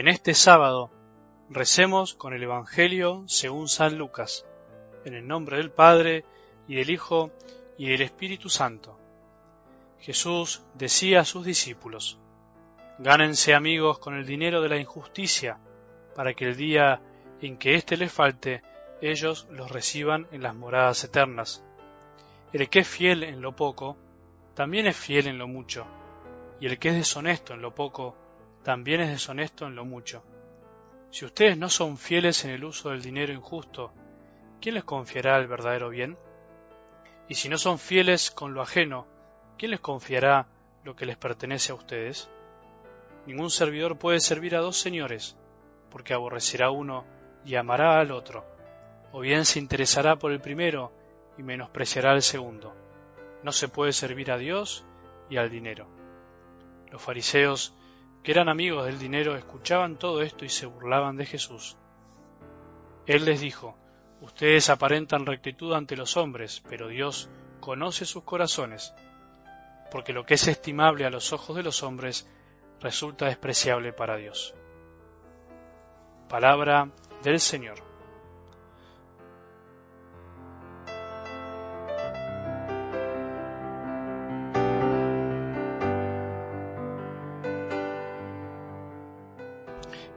En este sábado recemos con el Evangelio según San Lucas, en el nombre del Padre, y del Hijo, y del Espíritu Santo. Jesús decía a sus discípulos, Gánense amigos con el dinero de la injusticia, para que el día en que éste les falte, ellos los reciban en las moradas eternas. El que es fiel en lo poco, también es fiel en lo mucho, y el que es deshonesto en lo poco, también es deshonesto en lo mucho. Si ustedes no son fieles en el uso del dinero injusto, ¿quién les confiará el verdadero bien? Y si no son fieles con lo ajeno, ¿quién les confiará lo que les pertenece a ustedes? Ningún servidor puede servir a dos señores, porque aborrecerá uno y amará al otro, o bien se interesará por el primero y menospreciará al segundo. No se puede servir a Dios y al dinero. Los fariseos que eran amigos del dinero, escuchaban todo esto y se burlaban de Jesús. Él les dijo, Ustedes aparentan rectitud ante los hombres, pero Dios conoce sus corazones, porque lo que es estimable a los ojos de los hombres resulta despreciable para Dios. Palabra del Señor.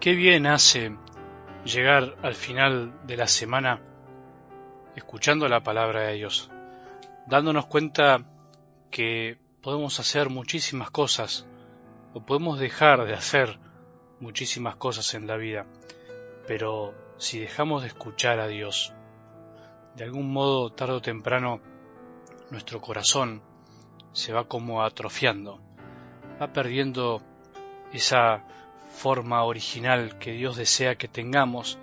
Qué bien hace llegar al final de la semana escuchando la palabra de Dios, dándonos cuenta que podemos hacer muchísimas cosas o podemos dejar de hacer muchísimas cosas en la vida, pero si dejamos de escuchar a Dios, de algún modo tarde o temprano nuestro corazón se va como atrofiando, va perdiendo esa forma original que Dios desea que tengamos,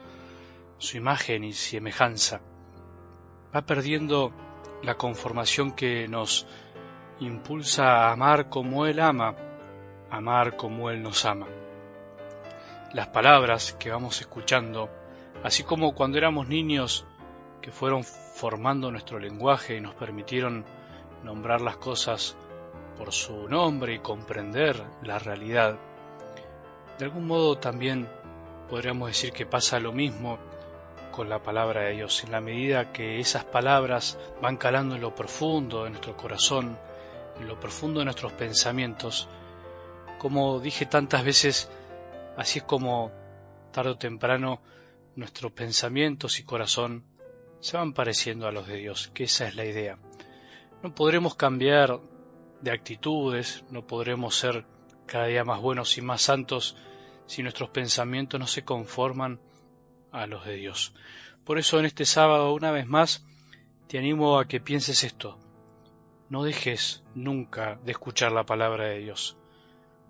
su imagen y semejanza, va perdiendo la conformación que nos impulsa a amar como Él ama, amar como Él nos ama. Las palabras que vamos escuchando, así como cuando éramos niños que fueron formando nuestro lenguaje y nos permitieron nombrar las cosas por su nombre y comprender la realidad, de algún modo también podríamos decir que pasa lo mismo con la palabra de Dios, en la medida que esas palabras van calando en lo profundo de nuestro corazón, en lo profundo de nuestros pensamientos, como dije tantas veces, así es como tarde o temprano nuestros pensamientos y corazón se van pareciendo a los de Dios, que esa es la idea. No podremos cambiar de actitudes, no podremos ser cada día más buenos y más santos si nuestros pensamientos no se conforman a los de Dios. Por eso en este sábado, una vez más, te animo a que pienses esto. No dejes nunca de escuchar la palabra de Dios.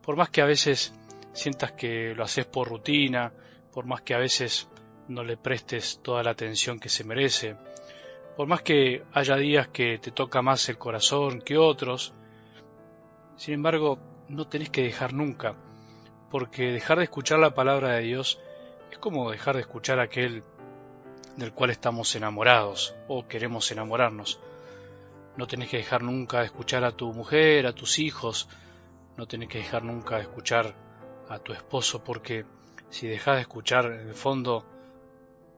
Por más que a veces sientas que lo haces por rutina, por más que a veces no le prestes toda la atención que se merece, por más que haya días que te toca más el corazón que otros, sin embargo, no tenés que dejar nunca, porque dejar de escuchar la palabra de Dios es como dejar de escuchar aquel del cual estamos enamorados o queremos enamorarnos. No tenés que dejar nunca de escuchar a tu mujer, a tus hijos, no tenés que dejar nunca de escuchar a tu esposo, porque si dejas de escuchar, en el fondo,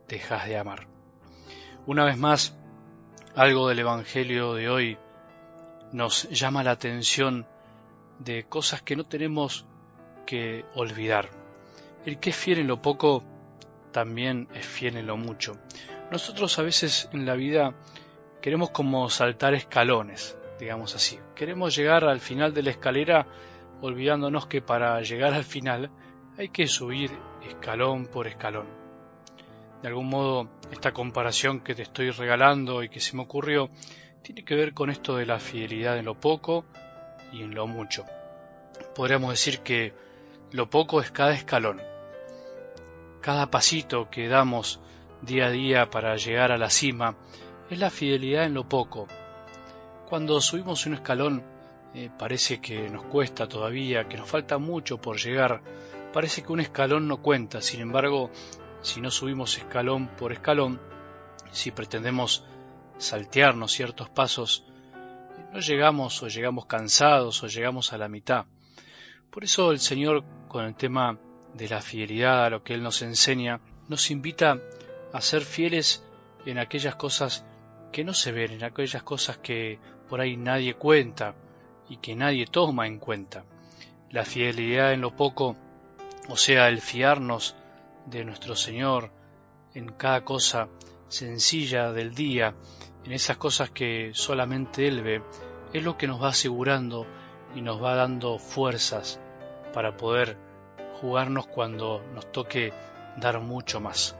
dejas de amar. Una vez más, algo del Evangelio de hoy nos llama la atención de cosas que no tenemos que olvidar. El que es fiel en lo poco también es fiel en lo mucho. Nosotros a veces en la vida queremos como saltar escalones, digamos así. Queremos llegar al final de la escalera olvidándonos que para llegar al final hay que subir escalón por escalón. De algún modo, esta comparación que te estoy regalando y que se me ocurrió tiene que ver con esto de la fidelidad en lo poco y en lo mucho. Podríamos decir que lo poco es cada escalón, cada pasito que damos día a día para llegar a la cima es la fidelidad en lo poco. Cuando subimos un escalón eh, parece que nos cuesta todavía, que nos falta mucho por llegar, parece que un escalón no cuenta, sin embargo, si no subimos escalón por escalón, si pretendemos saltearnos ciertos pasos, no llegamos o llegamos cansados o llegamos a la mitad. Por eso el Señor con el tema de la fidelidad a lo que Él nos enseña, nos invita a ser fieles en aquellas cosas que no se ven, en aquellas cosas que por ahí nadie cuenta y que nadie toma en cuenta. La fidelidad en lo poco, o sea, el fiarnos de nuestro Señor en cada cosa sencilla del día, en esas cosas que solamente Él ve, es lo que nos va asegurando y nos va dando fuerzas para poder jugarnos cuando nos toque dar mucho más.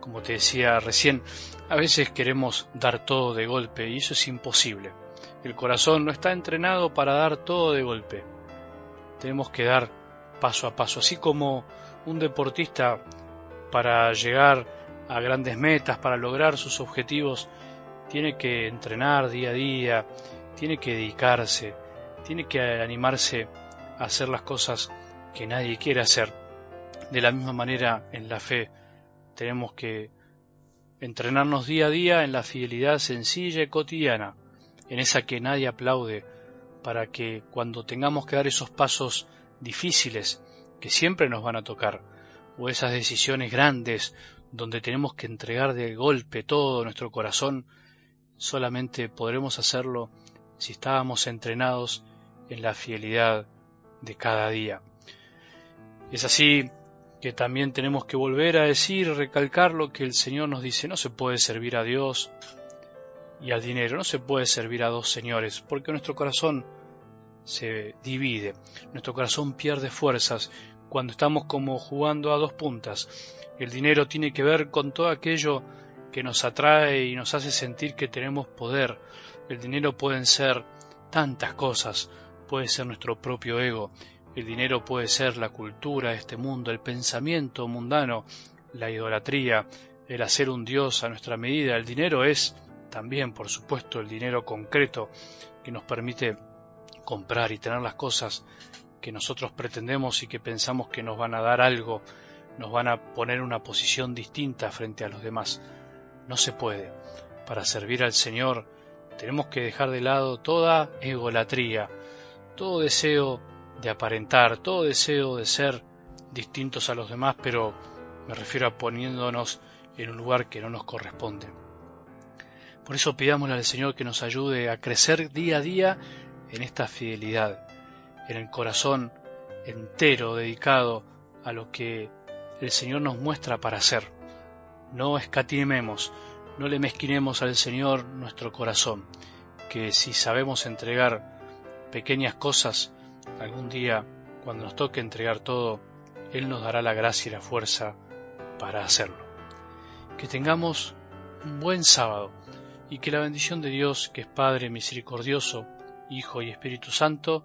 Como te decía recién, a veces queremos dar todo de golpe y eso es imposible. El corazón no está entrenado para dar todo de golpe. Tenemos que dar paso a paso, así como un deportista para llegar a grandes metas, para lograr sus objetivos, tiene que entrenar día a día, tiene que dedicarse, tiene que animarse a hacer las cosas que nadie quiere hacer. De la misma manera, en la fe, tenemos que entrenarnos día a día en la fidelidad sencilla y cotidiana, en esa que nadie aplaude, para que cuando tengamos que dar esos pasos difíciles, que siempre nos van a tocar, o esas decisiones grandes donde tenemos que entregar de golpe todo nuestro corazón, solamente podremos hacerlo si estábamos entrenados en la fidelidad de cada día. Es así que también tenemos que volver a decir, recalcar lo que el Señor nos dice, no se puede servir a Dios y al dinero, no se puede servir a dos señores, porque nuestro corazón se divide, nuestro corazón pierde fuerzas cuando estamos como jugando a dos puntas. El dinero tiene que ver con todo aquello que nos atrae y nos hace sentir que tenemos poder. El dinero pueden ser tantas cosas, puede ser nuestro propio ego, el dinero puede ser la cultura este mundo, el pensamiento mundano, la idolatría, el hacer un Dios a nuestra medida. El dinero es también, por supuesto, el dinero concreto que nos permite comprar y tener las cosas que nosotros pretendemos y que pensamos que nos van a dar algo, nos van a poner una posición distinta frente a los demás. No se puede. Para servir al Señor tenemos que dejar de lado toda egolatría, todo deseo de aparentar, todo deseo de ser distintos a los demás, pero me refiero a poniéndonos en un lugar que no nos corresponde. Por eso pidámosle al Señor que nos ayude a crecer día a día en esta fidelidad, en el corazón entero dedicado a lo que el Señor nos muestra para hacer. No escatimemos, no le mezquinemos al Señor nuestro corazón, que si sabemos entregar pequeñas cosas, algún día, cuando nos toque entregar todo, Él nos dará la gracia y la fuerza para hacerlo. Que tengamos un buen sábado y que la bendición de Dios, que es Padre misericordioso, Hijo y Espíritu Santo,